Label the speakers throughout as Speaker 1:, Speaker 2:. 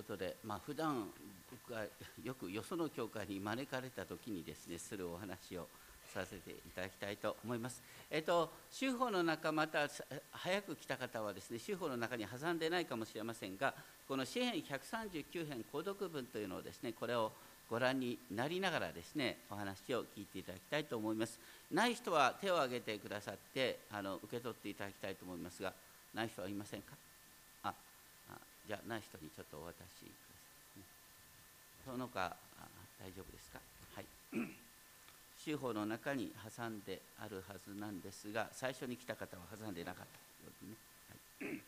Speaker 1: ことで、まあ普段僕がよくよその教会に招かれた時にですねするお話をさせていただきたいと思います。えっと、州法の中、また早く来た方はですね、州法の中に挟んでないかもしれませんが、この詩編139編購読文というのをですね、これをご覧になりながらですね、お話を聞いていただきたいと思います。ない人は手を挙げてくださって、あの受け取っていただきたいと思いますが、ない人はいませんか？じゃあ、ない人にちょっとお渡しください、ね。その他、大丈夫ですか？はい。州法の中に挟んであるはずなんですが最初に来た方は挟んでなかったようにね、はい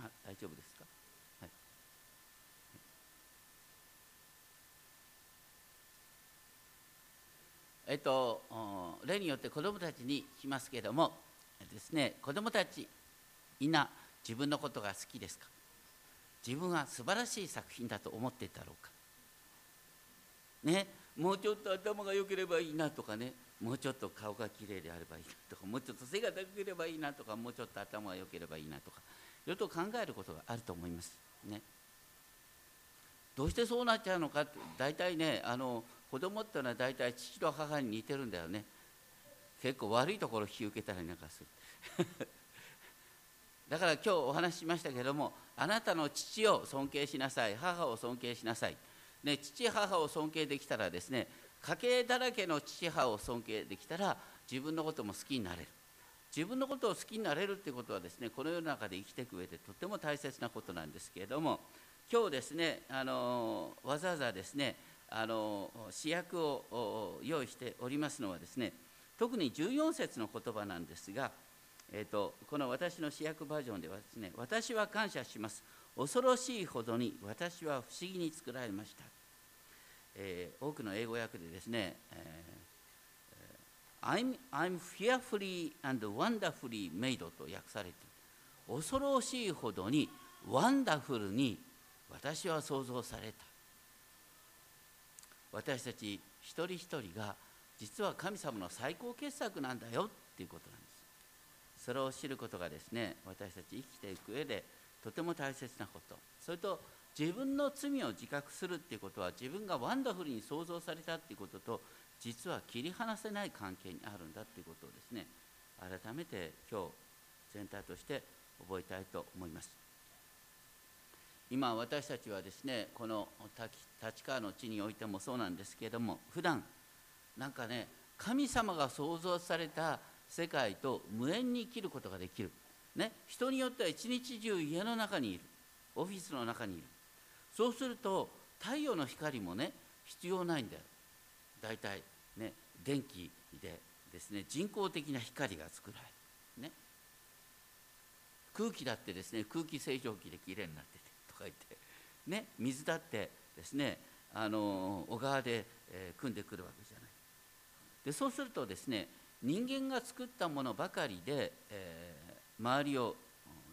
Speaker 1: あ大丈夫ですか、はい、えっと例によって子どもたちに聞きますけれどもですね子どもたちみんな自分のことが好きですか？自分は素晴らしい作品だと思っていたろうか？ねもうちょっと頭が良ければいいなとかねもうちょっと顔がきれいであればいいなとかもうちょっと背が高ければいいなとかもうちょっと頭が良ければいいなとかいろいろと考えることがあると思います。ね。どうしてそうなっちゃうのかって大体ねあの子供っていうのは大体父と母に似てるんだよね。結構悪いところ引き受けたりなんかする。だから今日お話ししましたけどもあなたの父を尊敬しなさい母を尊敬しなさい、ね、父母を尊敬できたらですね家系だらけの父母を尊敬できたら自分のことも好きになれる。自分のことを好きになれるっていうことはですねこの世の中で生きていく上でとても大切なことなんですけれども今日ですねあのわざわざですねあの主役を用意しておりますのはですね特に14節の言葉なんですが「えーと、この私の主役バージョンではですね、私は感謝します。恐ろしいほどに私は不思議に作られました。えー、多くの英語訳でですね、えー、I'm, I'm fearfully and wonderfully made と訳されている。恐ろしいほどにワンダフルに私は創造された。私たち一人一人が実は神様の最高傑作なんだよっていうことなんです。それを知ることがですね私たち生きていく上でとても大切なことそれと自分の罪を自覚するっていうことは自分がワンダフルに創造されたっていうことと実は切り離せない関係にあるんだっていうことをですね改めて今日全体として覚えたいと思います今私たちはですねこの立川の地においてもそうなんですけれども普段なんかね神様が創造された世界と無縁に生きることができる、ね、人によっては一日中家の中にいる。オフィスの中にいる。そうすると太陽の光もね必要ないんだよ。大体ね電気でですね人工的な光が作られる。ね。空気だってですね空気清浄機できれいになってか言ってね水だってですねあの小川で、えー、汲んでくるわけじゃない。でそうするとですね人間が作ったものばかりで、えー、周りを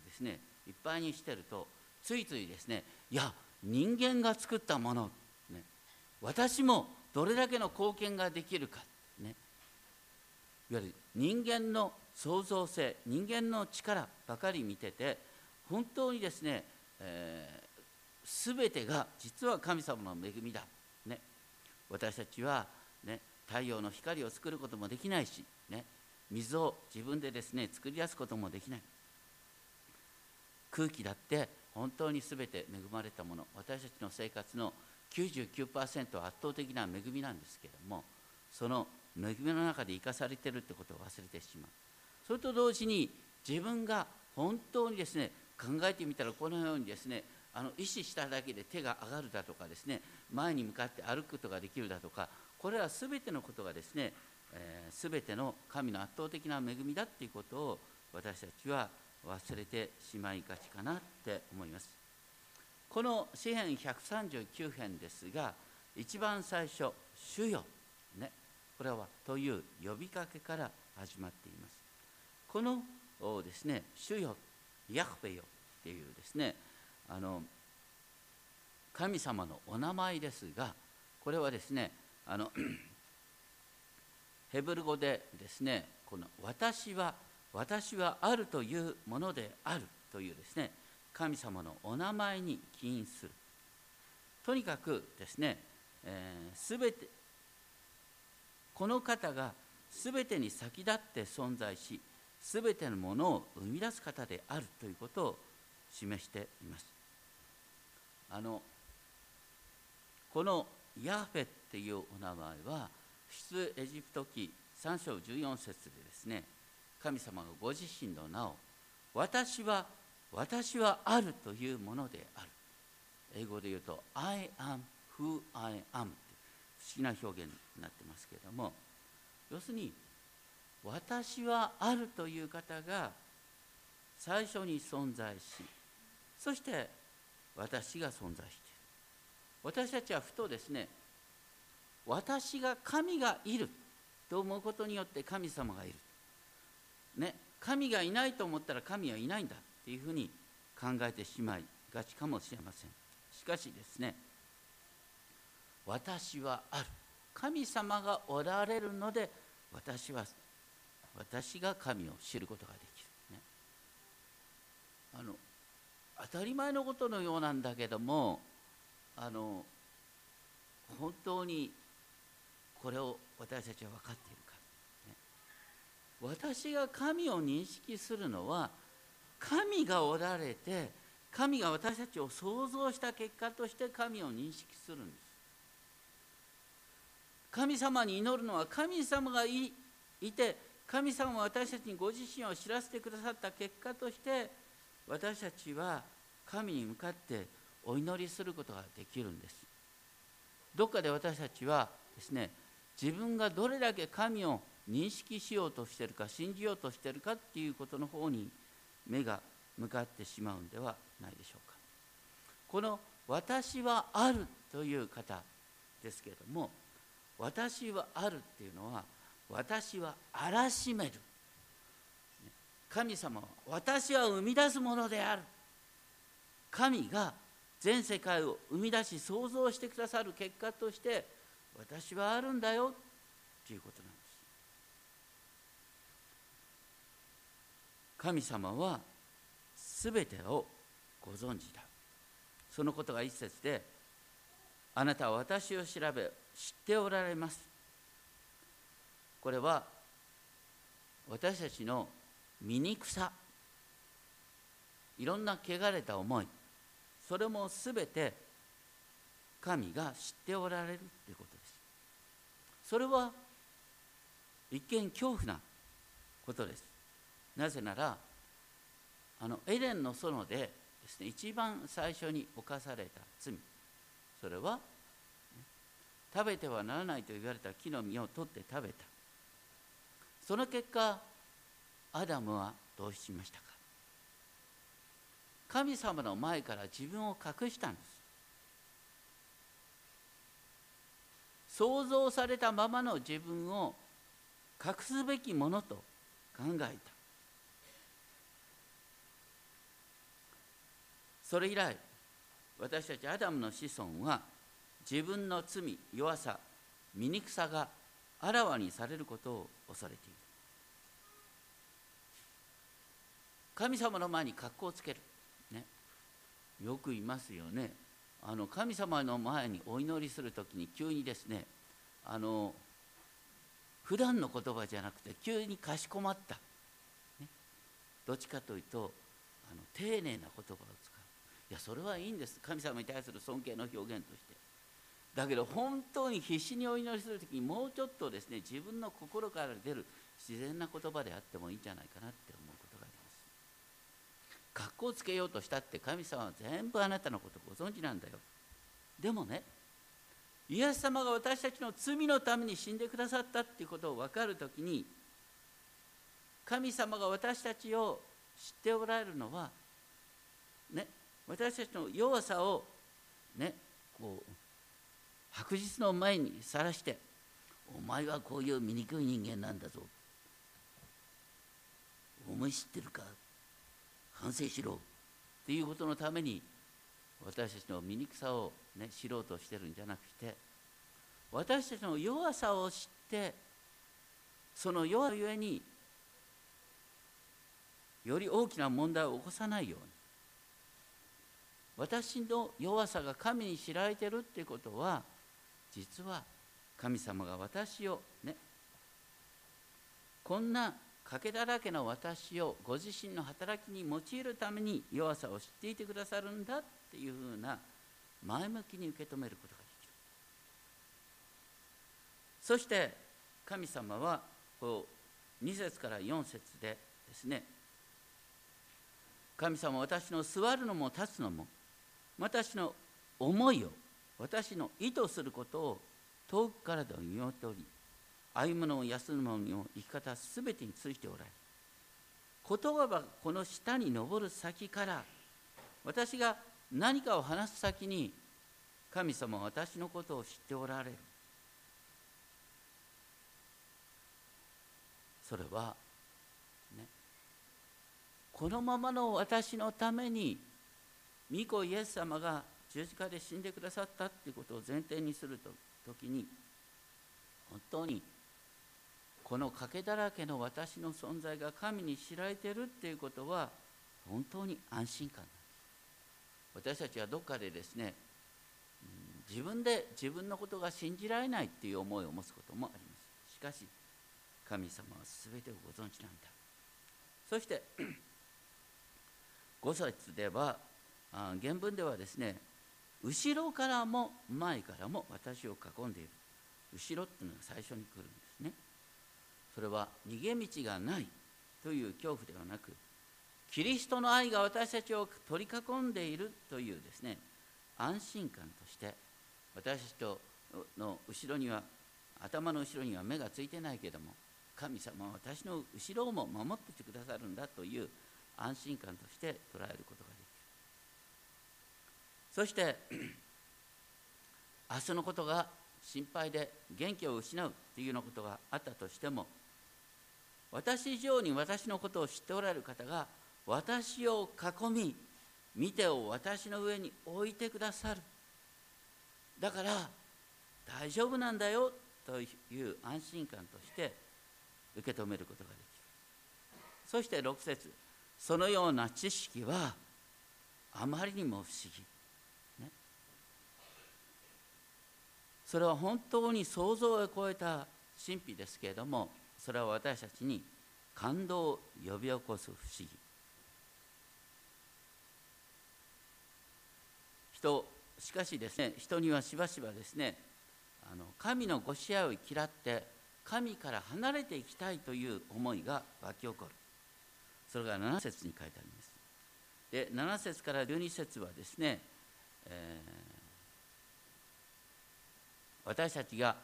Speaker 1: ですねいっぱいにしてるとついついですねいや人間が作ったもの、ね、私もどれだけの貢献ができるか、ね、いわゆる人間の創造性人間の力ばかり見てて本当にですね、えー、全てが実は神様の恵みだ、ね、私たちは、ね、太陽の光を作ることもできないし、ね、水を自分でですね作り出すこともできない。空気だって本当に全て恵まれたもの。私たちの生活の99%は圧倒的な恵みなんですけどもその恵みの中で生かされてるってことを忘れてしまう。それと同時に自分が本当にですね考えてみたらこのようにですねあの意思しただけで手が上がるだとかですね前に向かって歩くことができるだとかこれら全てのことがですね、えー、全ての神の圧倒的な恵みだっていうことを私たちは忘れてしまいがちかなって思います。この詩編139編ですが一番最初「主よ」ねこれはという呼びかけから始まっています。このですね「主よ」「ヤフベよ」っていうですねあの神様のお名前ですがこれはですねあの ヘブル語でですねこの「私は私はあるというものである」というですね神様のお名前に起因する。とにかくですね、えー、全てこの方が全てに先立って存在し全てのものを生み出す方であるということを示しています。あのこのヤフェっていうお名前は出エジプト記3章14節でですね神様がご自身の名を私は私はあるというものである。英語で言うと I am who I am って不思議な表現になってますけれども要するに私はあるという方が最初に存在しそして私が存在している。私たちはふとですね私が神がいると思うことによって神様がいる、ね、神がいないと思ったら神はいないんだっていうふうに考えてしまいがちかもしれません。しかしですね私はある。神様がおられるので私は私が神を知ることができる、ね、あの当たり前のことのようなんだけどもあの本当にこれを私たちは分かっているか、ね、私が神を認識するのは神がおられて神が私たちを創造した結果として神を認識するんです。神様に祈るのは神様がいて神様は私たちにご自身を知らせてくださった結果として私たちは神に向かってお祈りすることができるんです。どっかで私たちはですね自分がどれだけ神を認識しようとしてるか信じようとしてるかっていうことの方に目が向かってしまうんではないでしょうか。この「私はある」という方ですけれども「私はある」っていうのは「私はあらしめる」神様は私は生み出すものである。神が全世界を生み出し創造してくださる結果として私はあるんだよということなんです。神様は全てをご存知だ。そのことが一節であなたは私を調べ知っておられます。これは私たちの醜さ。いろんな汚れた思い。それもすべて神が知っておられるということです。それは一見恐怖なことです。なぜならあのエデンの園でですね一番最初に犯された罪。それは食べてはならないと言われた木の実を取って食べた。その結果アダムはどうしましたか？神様の前から自分を隠したんです。想像されたままの自分を隠すべきものと考えた。それ以来私たちアダムの子孫は自分の罪弱さ醜さがあらわにされることを恐れている。神様の前に格好をつける。ね。よくいますよね。あの神様の前にお祈りする時に急にですねあの普段の言葉じゃなくて急にかしこまった、ね、どっちかというとあの丁寧な言葉を使う。いやそれはいいんです。神様に対する尊敬の表現として。だけど本当に必死にお祈りする時にもうちょっとですね自分の心から出る自然な言葉であってもいいんじゃないかなって思う。格好つけようとしたって神様は全部あなたのことご存知なんだよ。でもねイエス様が私たちの罪のために死んでくださったっていうことを分かるときに神様が私たちを知っておられるのはね私たちの弱さをねこう白日の前にさらしてお前はこういう醜い人間なんだぞ。思い知ってるか？反省しろっていうことのために私たちの醜さを、ね、知ろうとしてるんじゃなくて私たちの弱さを知ってその弱さゆえにより大きな問題を起こさないように。私の弱さが神に知られてるってことは実は神様が私をねこんな賭けだらけの私をご自身の働きに用いるために弱さを知っていてくださるんだっていうふうな前向きに受け止めることができる。そして神様はこう2節から4節でですね神様私の座るのも立つのも私の思いを私の意図することを遠くからでも見守っており歩むのも休むの生き方すべてについておられる言葉がこの下に登る先から私が何かを話す先に神様は私のことを知っておられる。それはねこのままの私のために御子イエス様が十字架で死んでくださったっていうことを前提にすると時に本当にこの賭けだらけの私の存在が神に知られてるっていうことは本当に安心感です。私たちはどっかでですね自分で自分のことが信じられないっていう思いを持つこともあります。しかし神様は全てをご存知なんだ。そして 5節では原文ではですね後ろからも前からも私を囲んでいる。後ろっていうのが最初に来るんです。それは逃げ道がないという恐怖ではなくキリストの愛が私たちを取り囲んでいるというですね安心感として私たちの後ろには頭の後ろには目がついてないけども神様は私の後ろをも守っててくださるんだという安心感として捉えることができる。そして明日のことが心配で元気を失うというようなことがあったとしても私以上に私のことを知っておられる方が私を囲み見てを私の上に置いてくださる。だから大丈夫なんだよという安心感として受け止めることができる。そして6節。そのような知識はあまりにも不思議、ね、それは本当に想像を超えた神秘ですけれどもそれは私たちに感動を呼び起こす不思議。人しかしですね人にはしばしばですねあの神のご支配を嫌って神から離れていきたいという思いが湧き起こる。それが7節に書いてあります。で7節から12節はですね、えー、私たちが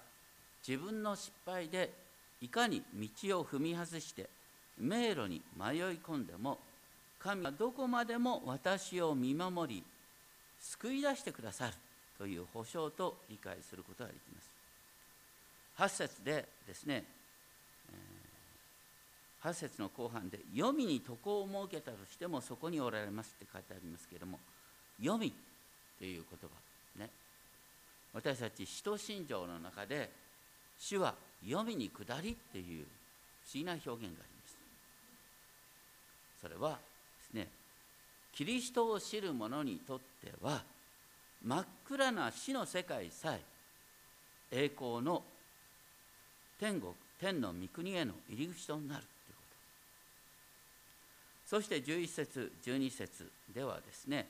Speaker 1: 自分の失敗でいかに道を踏み外して迷路に迷い込んでも神はどこまでも私を見守り救い出してくださるという保証と理解することができます。8節でですね、8節の後半で「黄泉に床を設けたとしてもそこにおられます」って書いてありますけれども黄泉という言葉ね。私たち使徒信条の中で主は黄泉に下りっていう不思議な表現があります。それはですねキリストを知る者にとっては真っ暗な死の世界さえ栄光の天国天の御国への入り口となるということ。そして11節12節ではですね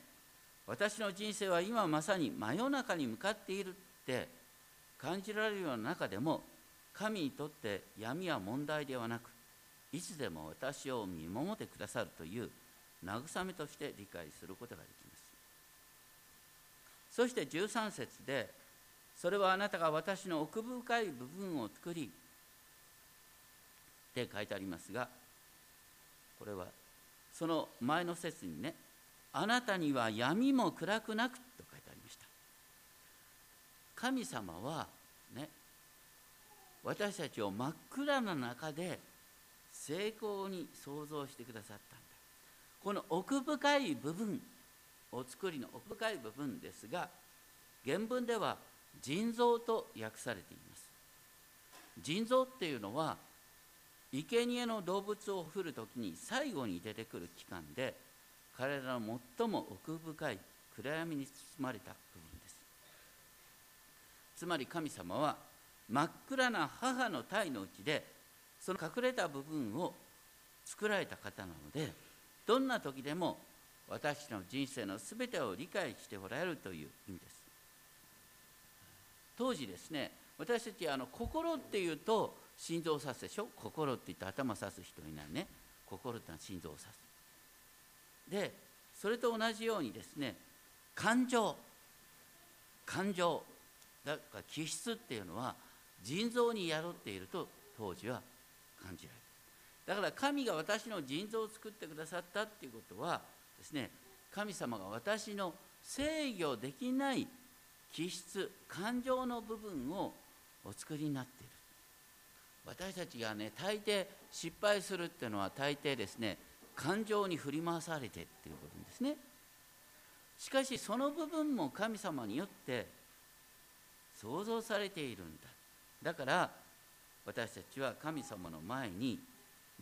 Speaker 1: 私の人生は今まさに真夜中に向かっているって感じられるような中でも神にとって闇は問題ではなくいつでも私を見守ってくださるという慰めとして理解することができます。そして13節でそれはあなたが私の奥深い部分を作りって書いてありますがこれはその前の説にねあなたには闇も暗くなくと書いてありました。神様は私たちを真っ暗な中で成功に創造してくださったんだ。この奥深い部分お作りの奥深い部分ですが原文では腎臓と訳されています。腎臓っていうのは生贄の動物を振る時に最後に出てくる期間で彼らの最も奥深い暗闇に包まれた部分です。つまり神様は真っ暗な母の体のうちでその隠れた部分を作られた方なのでどんな時でも私の人生の全てを理解しておられるという意味です。当時ですね私たちあの心っていうと心臓を指すでしょ？心って言って頭指す人いないね。心ってのは心臓を指す。でそれと同じようにですね感情。感情。だから気質っていうのは腎臓に宿っていると当時は感じられる。だから神が私の腎臓を作ってくださったっていうことはですね神様が私の制御できない気質感情の部分をお作りになっている。私たちがね大抵失敗するっていうのは大抵ですね感情に振り回されてっていうことですね。しかしその部分も神様によって創造されているんだ。だから私たちは神様の前に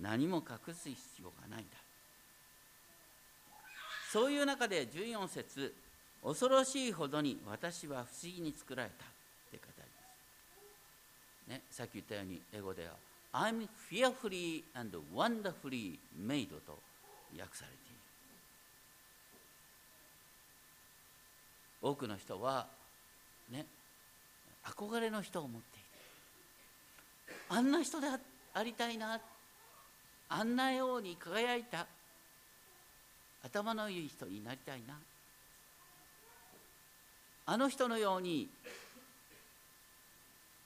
Speaker 1: 何も隠す必要がないんだ。そういう中で14節恐ろしいほどに私は不思議に作られたって語ります、ね、さっき言ったように英語では I'm fearfully and wonderfully made と訳されている。多くの人はね憧れの人を持っている。あんな人でありたいな。あんなように輝いた。頭のいい人になりたいな。あの人のように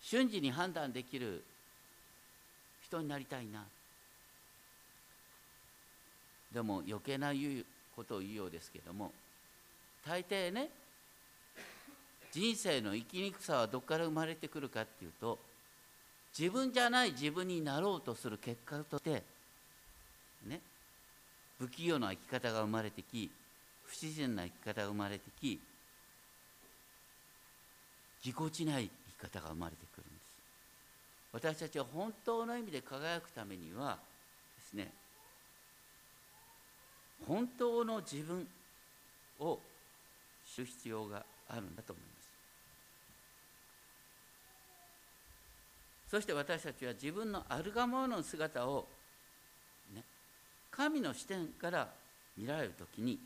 Speaker 1: 瞬時に判断できる人になりたいな。でも余計な言うことを言うようですけども大抵ね人生の生きにくさはどこから生まれてくるかっていうと自分じゃない自分になろうとする結果としてね不器用な生き方が生まれてき不自然な生き方が生まれてきぎこちない生き方が生まれてくるんです。私たちは本当の意味で輝くためにはですね本当の自分を知る必要があるんだと思います。そして私たちは自分のあるがままの姿を神の視点から見られる時に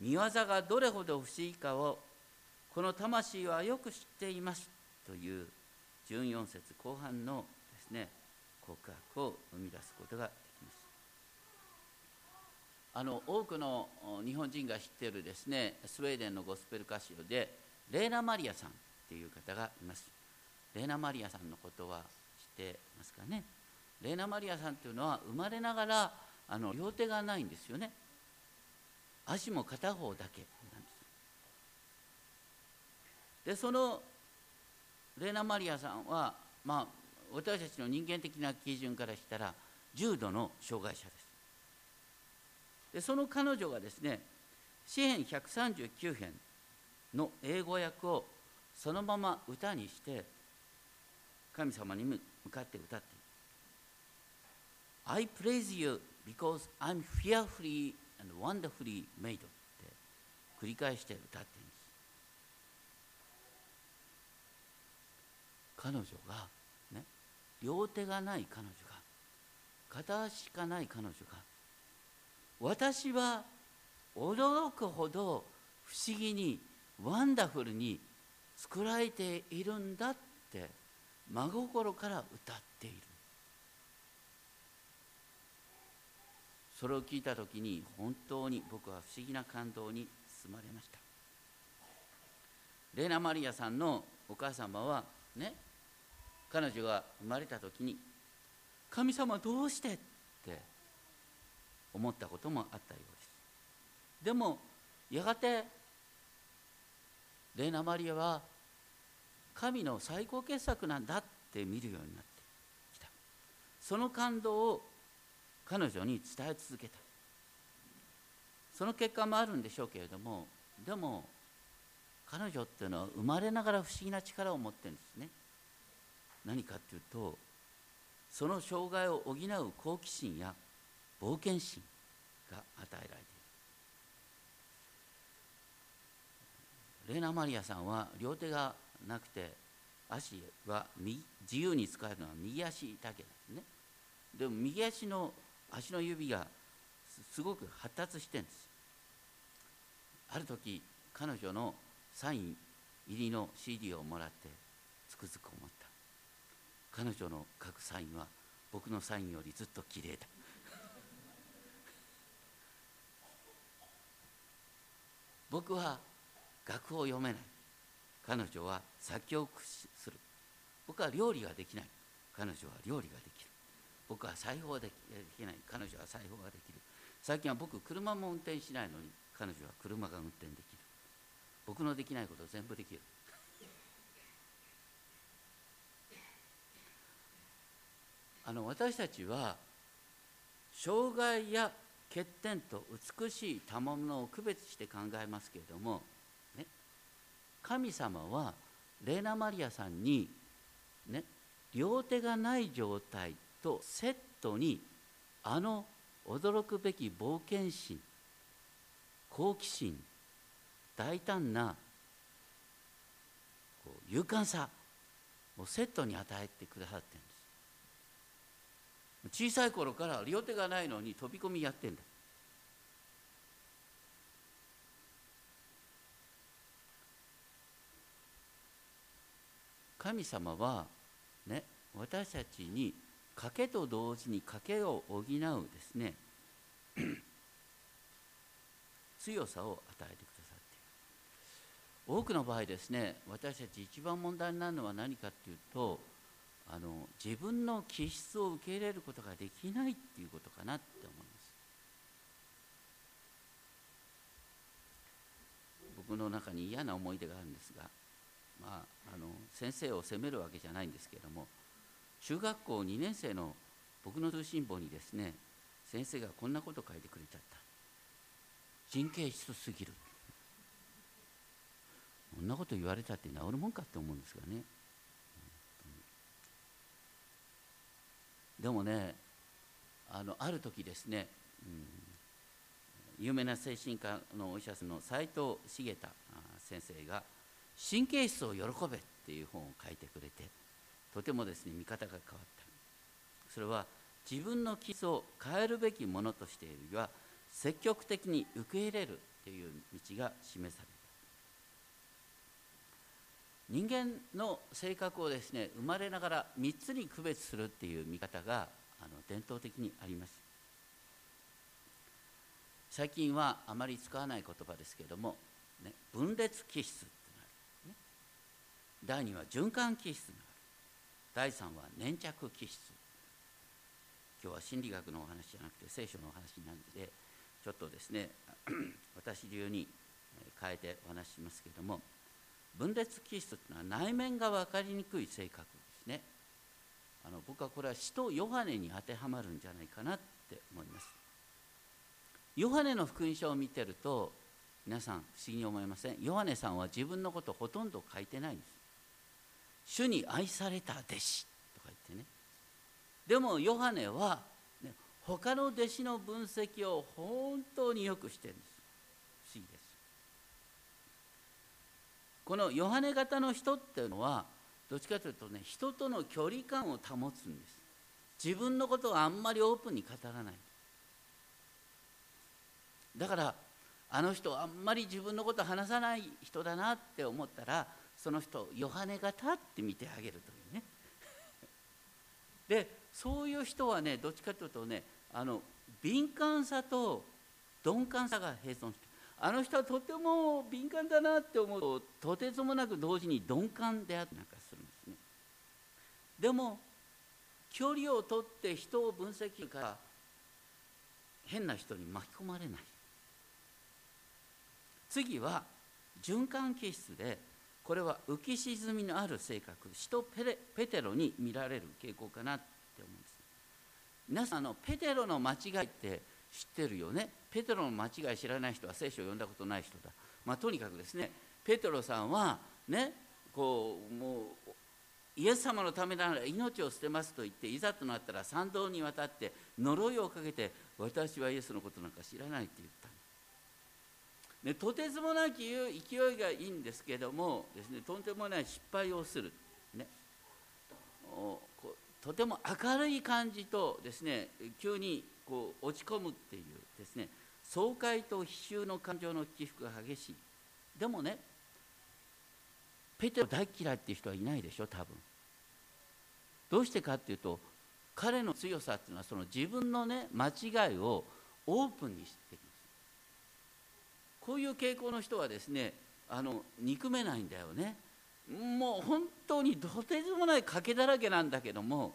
Speaker 1: 見業がどれほど不思議かをこの魂はよく知っていますという14節後半のですね告白を生み出すことができます。あの多くの日本人が知っているですねスウェーデンのゴスペル歌手でレーナ・マリアさんっていう方がいます。レーナ・マリアさんのことは知ってますかね？レーナ・マリアさんというのは生まれながらあの両手がないんですよね。足も片方だけなんです。でそのレーナ・マリアさんはまあ私たちの人間的な基準からしたら重度の障害者です。でその彼女がですね詩編139編の英語訳をそのまま歌にして神様に向かって歌っている。I praise you because I'm fearfully and wonderfully made って繰り返して歌っているんです。彼女がね両手がない彼女が片足しかない彼女が私は驚くほど不思議にワンダフルに作られているんだって真心から歌っているそれを聞いた時に本当に僕は不思議な感動に包まれましたレーナ・マリアさんのお母様はね彼女が生まれた時に「神様どうして?」って思ったこともあったようですでもやがてレーナ・マリアは神の最高傑作なんだって見るようになってきた。その感動を彼女に伝え続けた。その結果もあるんでしょうけれどもでも彼女っていうのは生まれながら不思議な力を持ってるんですね。何かっていうとその障害を補う好奇心や冒険心が与えられている。レーナ・マリアさんは両手がなくて足は自由に使えるのは右足だけなんですね。でも右足の足の指がすごく発達してんです。ある時彼女のサイン入りの CD をもらってつくづく思った。彼女の書くサインは僕のサインよりずっと綺麗だ。僕は楽譜を読めない。彼女は作曲する。僕は料理ができない。彼女は料理ができる。僕は裁縫できない。彼女は裁縫ができる。最近は僕車も運転しないのに彼女は車が運転できる。僕のできないこと全部できる。あの私たちは障害や欠点と美しい賜物を区別して考えますけれども、神様はレーナ・マリアさんに、ね、両手がない状態とセットにあの驚くべき冒険心好奇心大胆なこう勇敢さをセットに与えてくださってるんです。小さい頃から両手がないのに飛び込みやってんだ。神様はね私たちに賭けと同時に賭けを補うですね。強さを与えてくださっている。多くの場合ですね私たち一番問題になるのは何かっていうとあの自分の気質を受け入れることができないっていうことかなって思います。僕の中に嫌な思い出があるんですが、まあ、あの先生を責めるわけじゃないんですけれども中学校2年生の僕の通信簿にですね先生がこんなこと書いてくれちゃった。神経質すぎる。こんなこと言われたって治るもんかって思うんですがね。でもねあのある時ですね、うん、有名な精神科のお医者さんの斎藤茂太先生が「神経質を喜べ」っていう本を書いてくれてとてもですね見方が変わった。それは自分の基礎を変えるべきものとしているよりは積極的に受け入れるという道が示された。人間の性格をですね生まれながら3つに区別するっていう見方があの伝統的にあります。最近はあまり使わない言葉ですけれども、ね、分裂気質、第2は循環気質。が第3は粘着気質。今日は心理学のお話じゃなくて聖書のお話なんでちょっとですね 私流に変えてお話しますけれども分裂気質というのは内面が分かりにくい性格ですね。あの僕はこれは使徒ヨハネに当てはまるんじゃないかなって思います。ヨハネの福音書を見てると皆さん不思議に思いません？ヨハネさんは自分のことほとんど書いてないんです。主に愛された弟子。とか言ってね。でもヨハネは、ね、他の弟子の分析を本当によくしてるんです。不思議です。このヨハネ型の人っていうのはどっちかというとね人との距離感を保つんです。自分のことをあんまりオープンに語らない。だからあの人あんまり自分のこと話さない人だなって思ったらその人ヨハネ型って見てあげるというね。でそういう人はねどっちかというとねあの敏感さと鈍感さが並存してあの人はとても敏感だなって思うととてつもなく同時に鈍感であったりなんかするんですね。でも距離をとって人を分析から変な人に巻き込まれない。次は循環気質でこれは浮き沈みのある性格使徒ペテロに見られる傾向かなって思うんです。皆さんのペテロの間違いって知ってるよね？ペテロの間違い知らない人は聖書を読んだことない人だ、まあ、とにかくですねペテロさんはねこうもうイエス様のためなら命を捨てますと言っていざとなったら参道に渡って呪いをかけて私はイエスのことなんか知らないって言ったでとてつもなき勢いがいいんですけどもですねとんでもない失敗をする、ね、とても明るい感じとですね急にこう落ち込むっていうですね爽快と悲愁の感情の起伏が激しい。でもねペテロ大嫌いっていう人はいないでしょ多分。どうしてかっていうと彼の強さっていうのはその自分のね間違いをオープンにしてる。こういう傾向の人はですねあの憎めないんだよね。もう本当にとてつもない賭けだらけなんだけども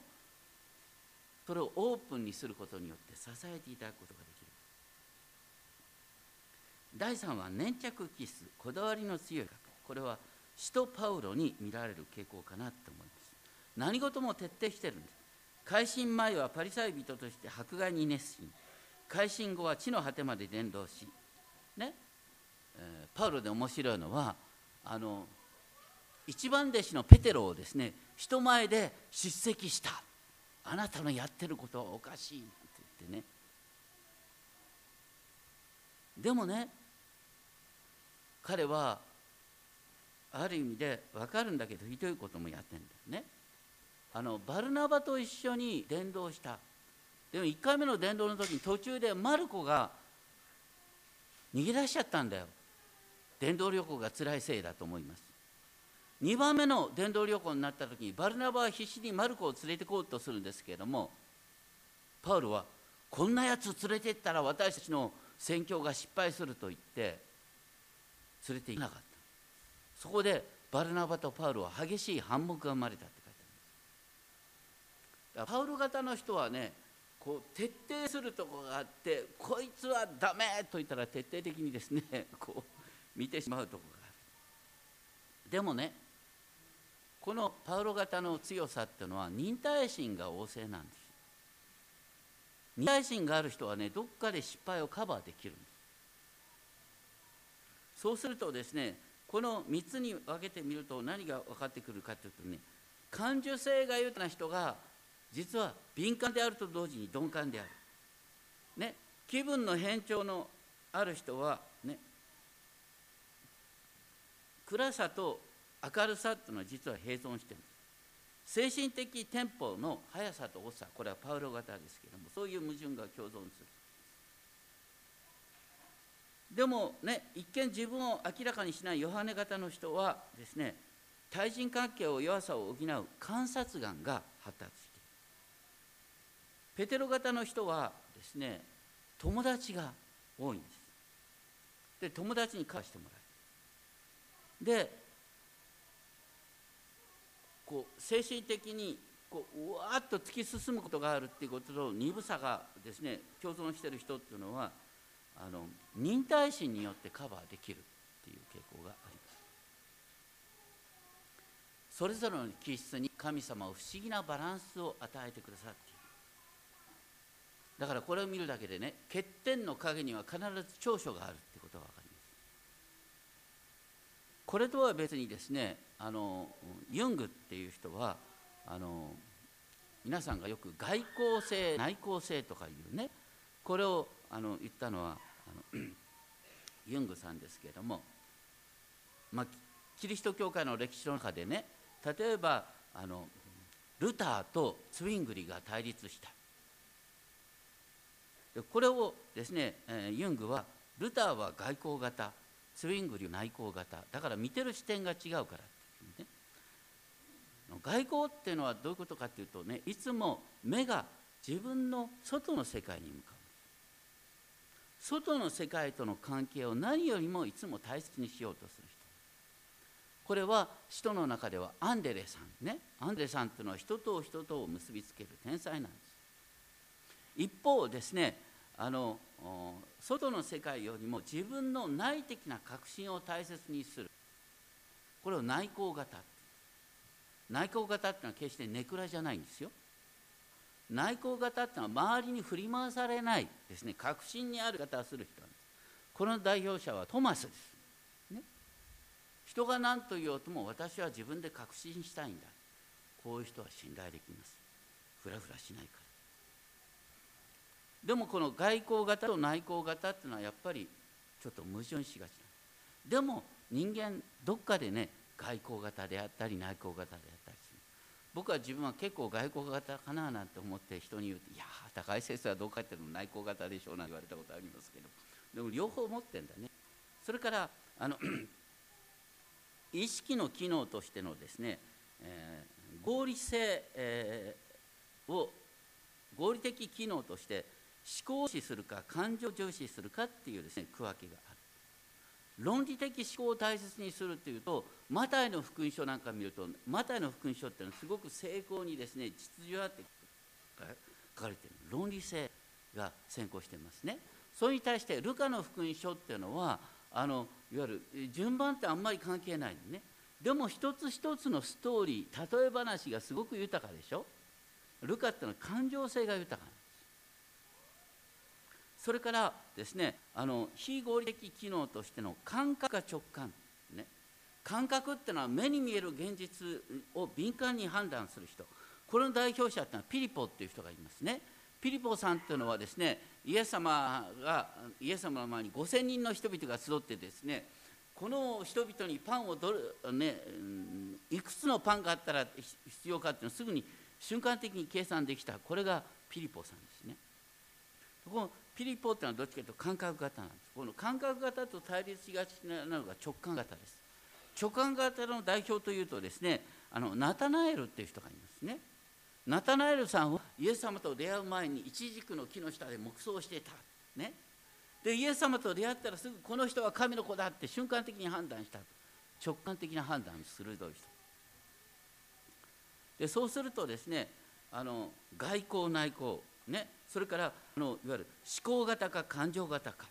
Speaker 1: それをオープンにすることによって支えていただくことができる。第3は粘着気質こだわりの強い方これは使徒パウロに見られる傾向かなと思います。何事も徹底してるんです。改心前はパリサイ人として迫害に熱心。改心後は地の果てまで伝道しね、えー、パウロで面白いのはあの一番弟子のペテロをですね人前で叱責した。あなたのやってることはおかしいって言ってね。でもね彼はある意味で分かるんだけどひどいこともやってんだよね。あのバルナバと一緒に伝道した。でも1回目の伝道の時に途中でマルコが逃げ出しちゃったんだよ。伝道旅行が辛いせいだと思います。2番目の伝道旅行になった時にバルナバは必死にマルコを連れてこうとするんですけれどもパウルはこんなやつ連れてったら私たちの宣教が失敗すると言って連れて行かなかった。そこでバルナバとパウルは激しい反目が生まれたって書いてある。パウロ型の人はねこう徹底するとこがあってこいつはダメと言ったら徹底的にですねこう見てしまうところがある。でもねこのパウロ型の強さっていうのは忍耐心が旺盛なんです。忍耐心がある人はねどっかで失敗をカバーできるんです。そうするとですねこの3つに分けてみると何が分かってくるかというとね感受性が豊かな人が実は敏感であると同時に鈍感である、ね、気分の変調のある人はね暗さと明るさっていうのは実は並存してる。精神的テンポの速さと遅さ。これはパウロ型ですけどもそういう矛盾が共存する。でもね一見自分を明らかにしないヨハネ型の人はですね対人関係を弱さを補う観察眼が発達している。ペテロ型の人はですね友達が多いんです。で友達に貸してもらえるでこう精神的にこううわーっと突き進むことがあるっていうことと鈍さがですね共存してる人っていうのはあの忍耐心によってカバーできるっていう傾向があります。それぞれの気質に神様は不思議なバランスを与えてくださっている。だからこれを見るだけでね欠点の陰には必ず長所があるってことが分かります。これとは別にですねあのユングっていう人はあの皆さんがよく外交性内向性とかいうねこれをあの言ったのはあの ユングさんですけれども、まあ、キリスト教会の歴史の中でね例えばあのルターとツウィングリが対立した。これをですね、ユングはルターは外交型。ツイングリ内向型。だから見てる視点が違うからってね。外交っていうのはどういうことかっていうとねいつも目が自分の外の世界に向かう。外の世界との関係を何よりもいつも大切にしようとする人。これは人の中ではアンデレさんね。アンデレさんっていうのは人と人とを結びつける天才なんです。一方ですねあの外の世界よりも自分の内的な確信を大切にする。これを内向型。内向型っていうのは決してネクラじゃないんですよ。内向型っていうのは周りに振り回されないですね。確信にある方をする人なんです。この代表者はトマスです、ね、人が何と言おうとも私は自分で確信したいんだ。こういう人は信頼できます。ふらふらしないから。でもこの外交型と内交型っていうのはやっぱりちょっと矛盾しがち。でも人間どっかでね外交型であったり内交型であったりする。僕は自分は結構外交型かななんて思って人に言うと「いや高井先生はどうかっていうの内交型でしょう」なんて言われたことありますけど。でも両方持ってんだね。それからあの 意識の機能としてのですね、えー、合理性、えー、を合理的機能として思考を重視するか感情重視するかっていうですね区分けがある。論理的思考を大切にするというとマタイの福音書なんか見るとマタイの福音書っていうのはすごく成功にですね秩序あって書かれてる論理性が先行してますね。それに対してルカの福音書っていうのはあのいわゆる順番ってあんまり関係ないのね。でも一つ一つのストーリー例え話がすごく豊かでしょ。ルカっていうのは感情性が豊かそれからですねあの非合理的機能としての感覚が直感ね。感覚っていうのは目に見える現実を敏感に判断する人。これの代表者っていうのはピリポっていう人がいますね。ピリポさんっていうのはですねイエス様がイエス様の前に5,000人の人々が集ってですねこの人々にパンをどれ、ね、いくつのパンがあったら必要かっていうのをすぐに瞬間的に計算できた。これがピリポさんですね。このピリポっていうのはどっちかというと感覚型なんです。この感覚型と対立しがちなのが直感型です。直感型の代表というとですねあのナタナエルっていう人がいますね。ナタナエルさんはイエス様と出会う前にイチジクの木の下で黙想していた。ね、でイエス様と出会ったらすぐこの人は神の子だって瞬間的に判断した直感的な判断鋭い人でそうするとですねあの外交内交ね。それからあのいわゆる思考型か感情型か。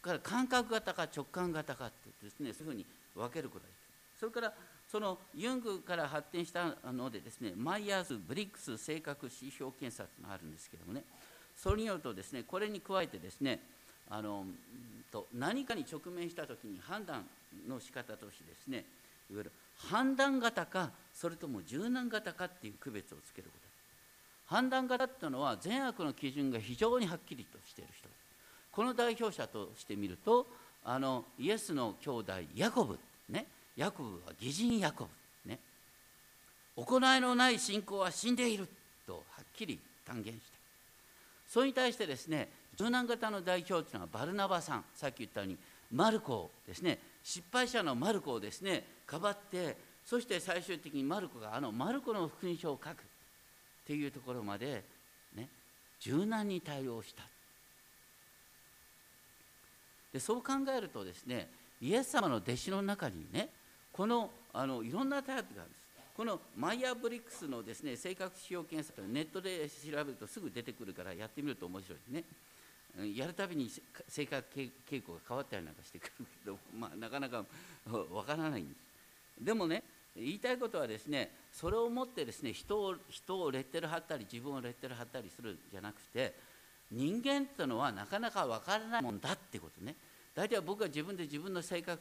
Speaker 1: から感覚型か直感型かってですねそういうふうに分けることができる。それからそのユングから発展したのでですねマイヤーズブリックス性格指標検査があるんですけどもね。それによるとですねこれに加えてですねあのと何かに直面した時に判断の仕方としてですねいわゆる判断型かそれとも柔軟型かっていう区別をつけること判断型っていうのは善悪の基準が非常にはっきりとしている人。この代表者としてみるとあのイエスの兄弟ヤコブねヤコブは義人ヤコブね。行いのない信仰は死んでいるとはっきり断言した。それに対してですね柔軟型の代表というのはバルナバさんさっき言ったようにマルコですね。失敗者のマルコをですねかばってそして最終的にマルコがあのマルコの福音書を書く。っていうところまで、ね、柔軟に対応した。でそう考えるとですねイエス様の弟子の中にねこのあのいろんなタイプがあるんです。このマイヤーブリックスのですね性格指標検査ネットで調べるとすぐ出てくるからやってみると面白いですね。やるたびに性格傾向が変わったりなんかしてくるけど、まあ、なかなかわからないんです。でもね言いたいことはですねそれをもってですね人を人をレッテル貼ったり自分をレッテル貼ったりするんじゃなくて人間っていうのはなかなかわからないもんだってことね。大体僕は自分で自分の性格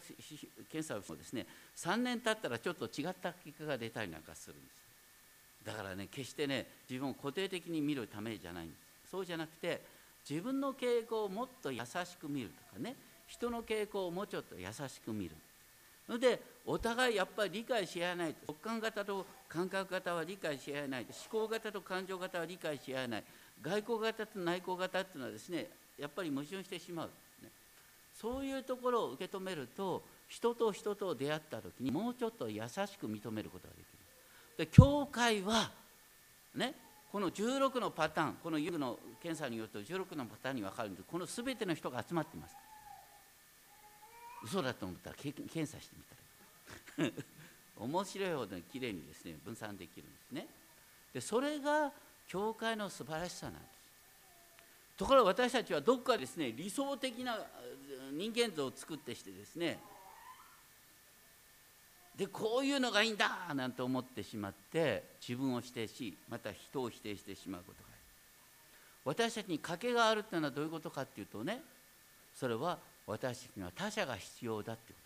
Speaker 1: 検査をしてもですね3年経ったらちょっと違った結果が出たりなんかするんです。だからね決してね自分を固定的に見るためじゃないんです。そうじゃなくて自分の傾向をもっと優しく見るとかね人の傾向をもうちょっと優しく見る。それでお互いやっぱり理解し合えない直感型と感覚型は理解し合えない思考型と感情型は理解し合えない。外交型と内向型っていうのはですねやっぱり矛盾してしまう、ね、そういうところを受け止めると人と人と出会った時にもうちょっと優しく認めることができる。で教会はねこの16のパターンこのユグの検査によると16のパターンに分かるんです。この全ての人が集まってます。嘘だと思ったら検査してみたら。面白いほどきれいにですね分散できるんですね。でそれが教会の素晴らしさなんです。ところが私たちはどっかですね理想的な人間像を作ってしてですねでこういうのがいいんだなんて思ってしまって自分を否定しまた人を否定してしまうことがある。私たちに賭けがあるっていうのはどういうことかっていうとねそれは私には他者が必要だってこ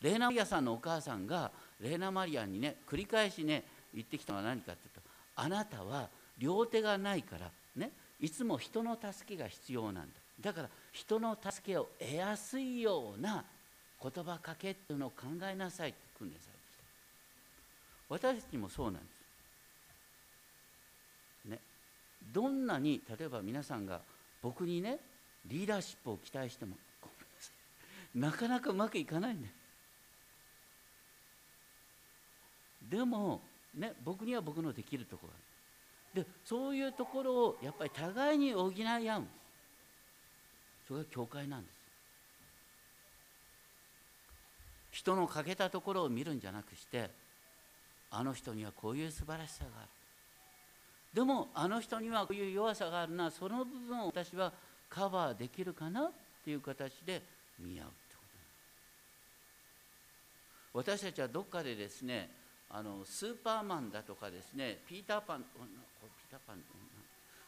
Speaker 1: と。レーナ・マリアさんのお母さんがレーナ・マリアにね繰り返しね言ってきたのは何かというとあなたは両手がないからねいつも人の助けが必要なんだ。だから人の助けを得やすいような言葉かけっていうのを考えなさいって訓練されてきた私たちもそうなんです。ね。どんなに例えば皆さんが僕にねリーダーシップを期待してもなかなかうまくいかないね。でもね僕には僕のできるところがある。でそういうところをやっぱり互いに補い合う。んですそれが教会なんです。人の欠けたところを見るんじゃなくしてあの人にはこういう素晴らしさがある。でもあの人にはこういう弱さがあるな。その部分を私はカバーできるかなっていう形で見合うってこと私たちはどっかでですねあのスーパーマンだとかですねピーターパンこれピーターパン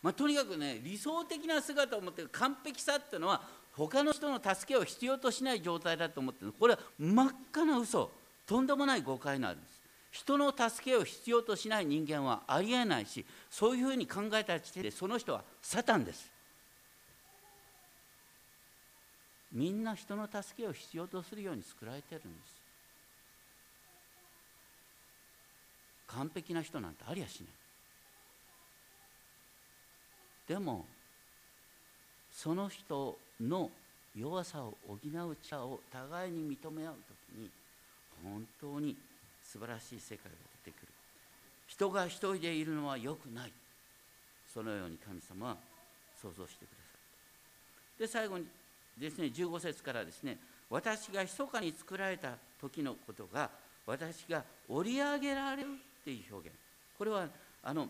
Speaker 1: まあ、とにかくね理想的な姿を持ってる完璧さっていうのは他の人の助けを必要としない状態だと思ってるこれは真っ赤な嘘。とんでもない誤解なんです。人の助けを必要としない人間はありえないしそういうふうに考えた時点でその人はサタンです。みんな人の助けを必要とするように作られてるんです。完璧な人なんてありゃしない。でもその人の弱さを補う茶を互いに認め合う時に本当に素晴らしい世界が出てくる。人が一人でいるのは良くない。そのように神様は想像してくださいで最後にですね15節からですね私が密かに作られた時のことが私が織り上げられるっていう表現。これはあの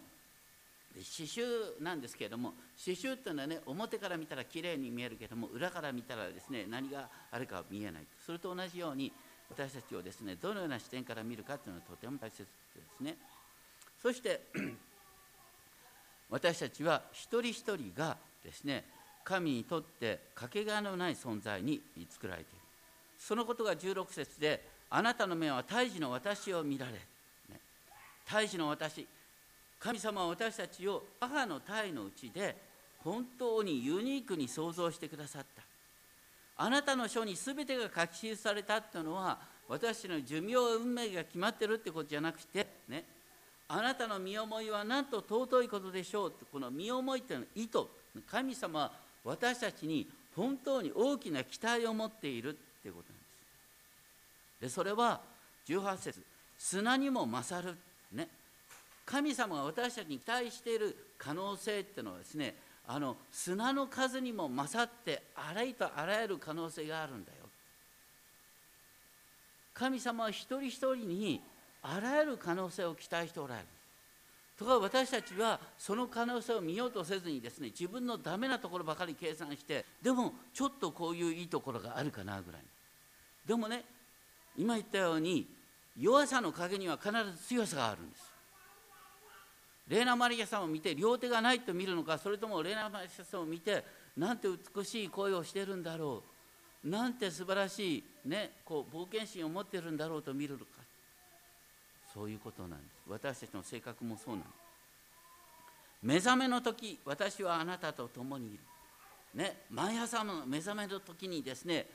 Speaker 1: 刺繍なんですけれども刺繍っていうのはね表から見たらきれいに見えるけども裏から見たらですね何があるか見えない。それと同じように私たちをですねどのような視点から見るかというのはとても大切ですね。そして 私たちは一人一人がですね神にとってかけがえのない存在に作られている。そのことが16節であなたの目は胎児の私を見られ、ね、胎児の私神様は私たちを母の胎のうちで本当にユニークに創造してくださった。あなたの書に全てが書き記されたっていうのは私の寿命運命が決まってるってことじゃなくてね。あなたの身思いはなんと尊いことでしょう。ってこの身思いっていうのは意図。神様は私たちに本当に大きな期待を持っているっていうことなんです。でそれは18節砂にも勝るね。神様が私たちに期待している可能性っていうのはですねあの砂の数にも勝ってあらゆるあらゆる可能性があるんだよ。神様は一人一人にあらゆる可能性を期待しておられる。ところが私たちはその可能性を見ようとせずにですね自分のダメなところばかり計算してでもちょっとこういういいところがあるかなぐらい。でもね今言ったように弱さの陰には必ず強さがあるんです。レーナ・マリアさんを見て両手がないと見るのかそれともレーナ・マリアさんを見てなんて美しい声をしてるんだろう。なんて素晴らしい、ね、こう冒険心を持ってるんだろうと見るのか。そういうことなんです。私たちの性格もそうなんです。目覚めの時私はあなたと共にいる、ね、毎朝の目覚めの時にですね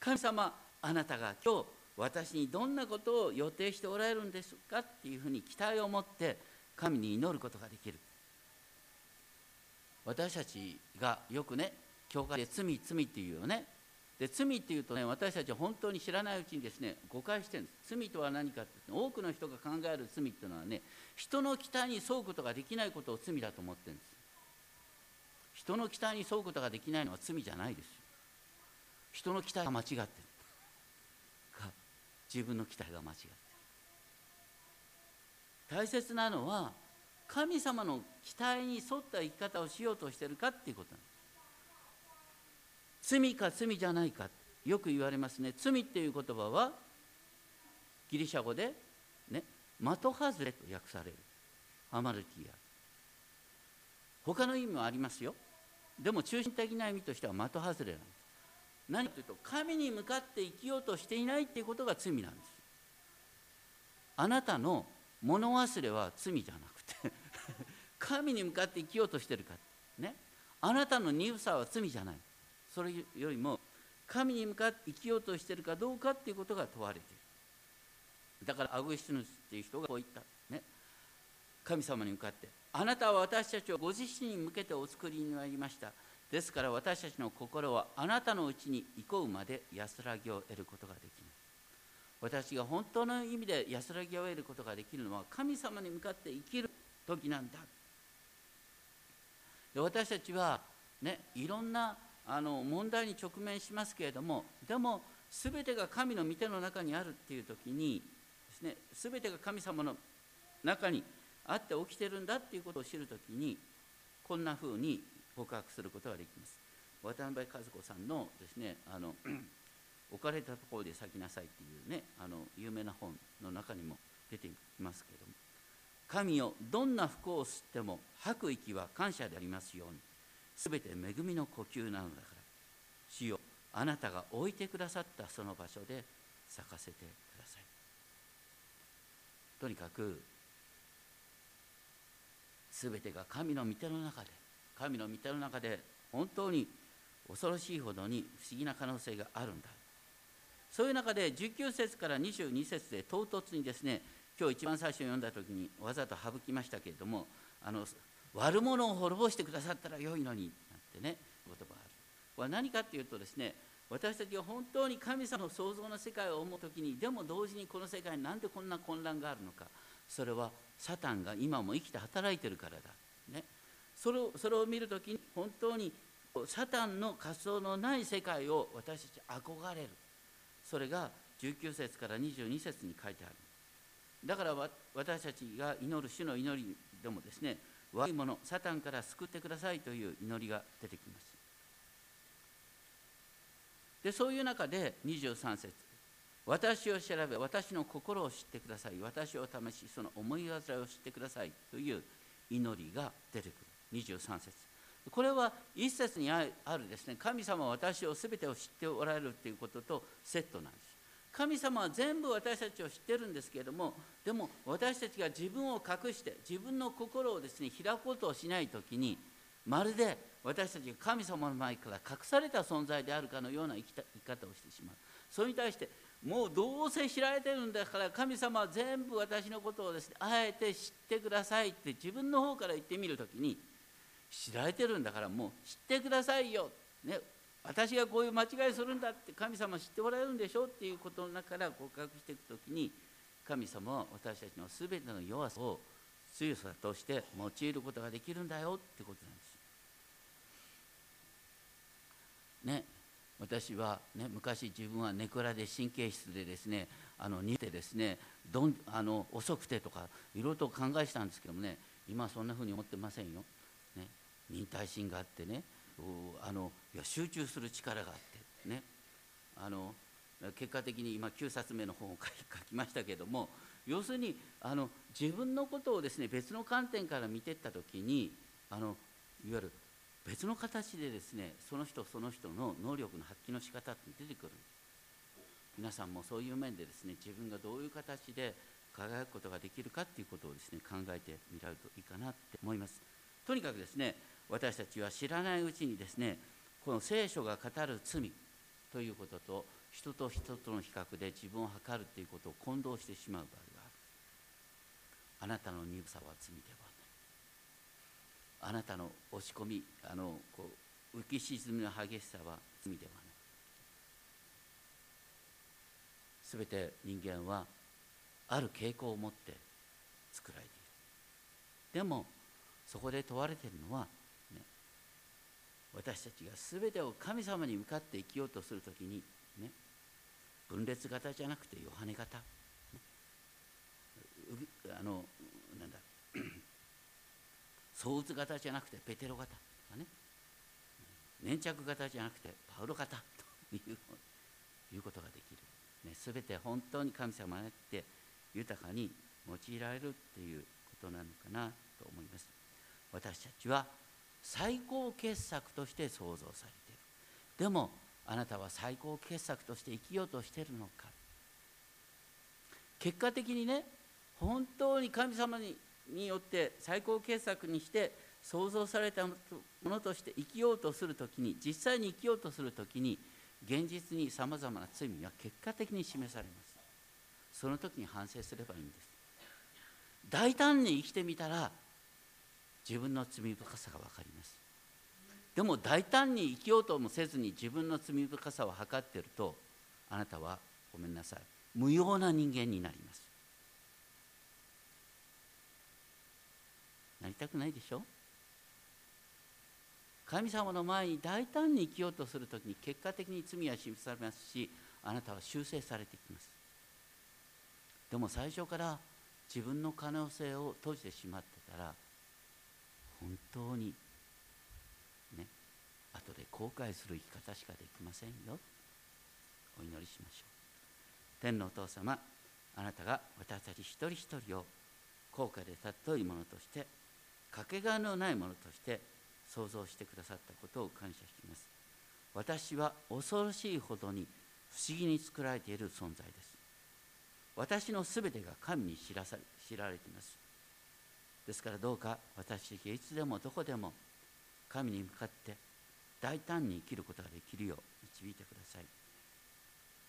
Speaker 1: 神様あなたが今日私にどんなことを予定しておられるんですかっていうふうに期待を持って神に祈ることができる。私たちがよくね教会で罪罪っていうよねで罪っていうとね私たちは本当に知らないうちにですね誤解してるんです。罪とは何かって多くの人が考える罪っていうのはね人の期待に沿うことができないことを罪だと思ってるんです。人の期待に沿うことができないのは罪じゃないです人の期待が間違ってる。か自分の期待が間違ってる。大切なのは神様の期待に沿った生き方をしようとしてるかっていうことなんです。罪か罪じゃないか。よく言われますね。罪っていう言葉はギリシャ語でね的外れと訳される。ハマルティア。他の意味もありますよ。でも中心的な意味としては的外れなんです。何かというと神に向かって生きようとしていないっていうことが罪なんです。あなたの物忘れは罪じゃなくて 神に向かって生きようとしてるか。ね。あなたの鈍さは罪じゃない。それよりも神に向かって生きようとしてるかどうかっていうことが問われている。だからアグイスヌスっていう人がこう言った。ね。神様に向かって。あなたは私たちをご自身に向けてお作りになりました。ですから私たちの心はあなたのうちに行うまで安らぎを得ることができない私が本当の意味で安らぎを得ることができるのは神様に向かって生きる時なんだ。で私たちはねいろんなあの問題に直面しますけれどもでも全てが神の御手の中にあるっていう時にですね全てが神様の中にあって起きてるんだっていうことを知る時にこんなふうに告白することができます。渡辺和子さんのですねあの 置かれたところで咲きなさいっていうねあの有名な本の中にも出てきますけれども神よどんな不幸を吸っても吐く息は感謝でありますように。すべて恵みの呼吸なのだから主よあなたが置いてくださったその場所で咲かせてください。とにかくすべてが神の御手の中で神の御手の中で本当に恐ろしいほどに不思議な可能性があるんだ。そういう中で19節から22節で唐突にですね今日一番最初に読んだ時にわざと省きましたけれどもあの悪者を滅ぼしてくださったら良いのになんてね言葉がある。これは何かっていうとですね私たちが本当に神様の創造の世界を思う時にでも同時にこの世界になんでこんな混乱があるのか。それはサタンが今も生きて働いてるからだ、ね、それをそれを見る時に本当にサタンの活動のない世界を私たち憧れる。それが19節から22節に書いてある。だから私たちが祈る主の祈りでもですね悪いものサタンから救ってくださいという祈りが出てきます。でそういう中で23節。私を調べ私の心を知ってください。私を試しその思い煩いを知ってくださいという祈りが出てくる。23節。これは一節にあるですね神様は私を全てを知っておられるということとセットなんです。神様は全部私たちを知ってるんですけれどもでも私たちが自分を隠して自分の心をですね開こうとしない時にまるで私たちが神様の前から隠された存在であるかのような生きた生き方をしてしまう。それに対してもうどうせ知られてるんだから神様は全部私のことをですねあえて知ってくださいって自分の方から言ってみる時に知られてるんだからもう知ってくださいよ、ね、私がこういう間違いするんだって神様知っておられるんでしょっていうことの中から告白していく時に神様は私たちの全ての弱さを強さとして用いることができるんだよってことなんです。ね私は、ね、昔自分はネクラで神経質でですねあの似てですねどんあの遅くてとかいろいろと考えしたんですけどもね今はそんなふうに思ってませんよ。ね、忍耐心があってねあのいや集中する力があってね。あの結果的に今9冊目の本を書きましたけども要するにあの自分のことをですね別の観点から見ていった時にあのいわゆる別の形でですねその人その人の能力の発揮の仕方って出てくる。皆さんもそういう面でですね自分がどういう形で輝くことができるかっていうことをですね考えてみられるといいかなって思います。とにかくですね私たちは知らないうちにですねこの聖書が語る罪ということと人と人との比較で自分を測るということを混同してしまう場合がある。あなたの鈍さは罪ではない。あなたの押し込みあのこう浮き沈みの激しさは罪ではない。すべて人間はある傾向を持って作られている。でもそこで問われているのは私たちが全てを神様に向かって生きようとするときに、ね、分裂型じゃなくてヨハネ型、ね、あのなんだ 相鬱型じゃなくてペテロ型。とかね粘着型じゃなくてパウロ型。といういうことができる、ね、全て本当に神様にって豊かに用いられるっていうことなのかなと思います。私たちは最高傑作として創造されているでもあなたは最高傑作として生きようとしているのか結果的にね本当に神様にによって最高傑作にして創造されたものとして生きようとするときに実際に生きようとするときに現実にさまざまな罪が結果的に示されます。その時に反省すればいいんです。大胆に生きてみたら自分の罪深さが分かります。でも大胆に生きようともせずに自分の罪深さを測っているとあなたはごめんなさい。無用な人間になります。なりたくないでしょ？神様の前に大胆に生きようとするときに結果的に罪は示されますしあなたは修正されていきます。でも最初から自分の可能性を閉じてしまってたら本当に。ね。後で後悔する生き方しかできませんよ。お祈りしましょう。天のお父様あなたが私たち一人一人を後悔で尊いものとしてかけがえのないものとして想像してくださったことを感謝します。私は恐ろしいほどに不思議に作られている存在です。私のすべてが神に知らさ知られています。ですからどうか私がいつでもどこでも神に向かって大胆に生きることができるよう導いてください。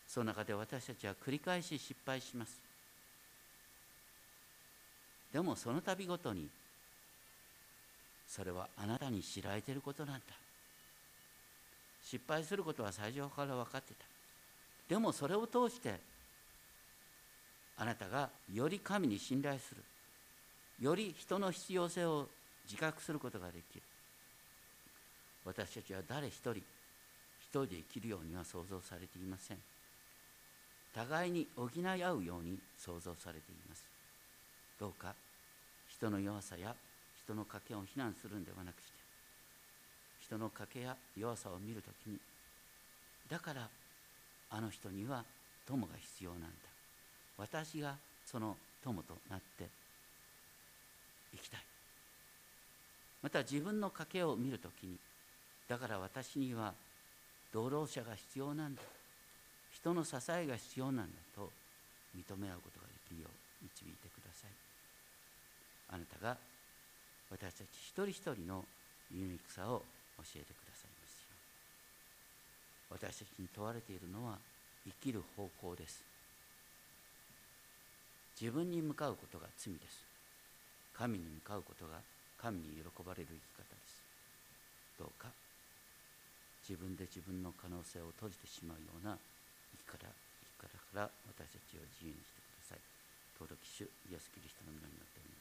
Speaker 1: その中で私たちは繰り返し失敗します。でもその度ごとにそれはあなたに知られていることなんだ。失敗することは最初から分かってた。でもそれを通してあなたがより神に信頼する。より人の必要性を自覚することができる。私たちは誰一人一人で生きるようには想像されていません。互いに補い合うように想像されています。どうか人の弱さや人の賭けを非難するんではなくして人の賭けや弱さを見るときにだからあの人には友が必要なんだ。私がその友となっていきたい。また自分の賭けを見るときにだから私には同労者が必要なんだ。人の支えが必要なんだと認め合うことができるよう導いてください。あなたが私たち一人一人のユニークさを教えてくださいますよ私たちに問われているのは生きる方向です。自分に向かうことが罪です。神に向かうことが神に喜ばれる生き方ですどうか自分で自分の可能性を閉じてしまうような生き方生き方から私たちを自由にしてください。登録主イエス・キリストの皆によってお願いします。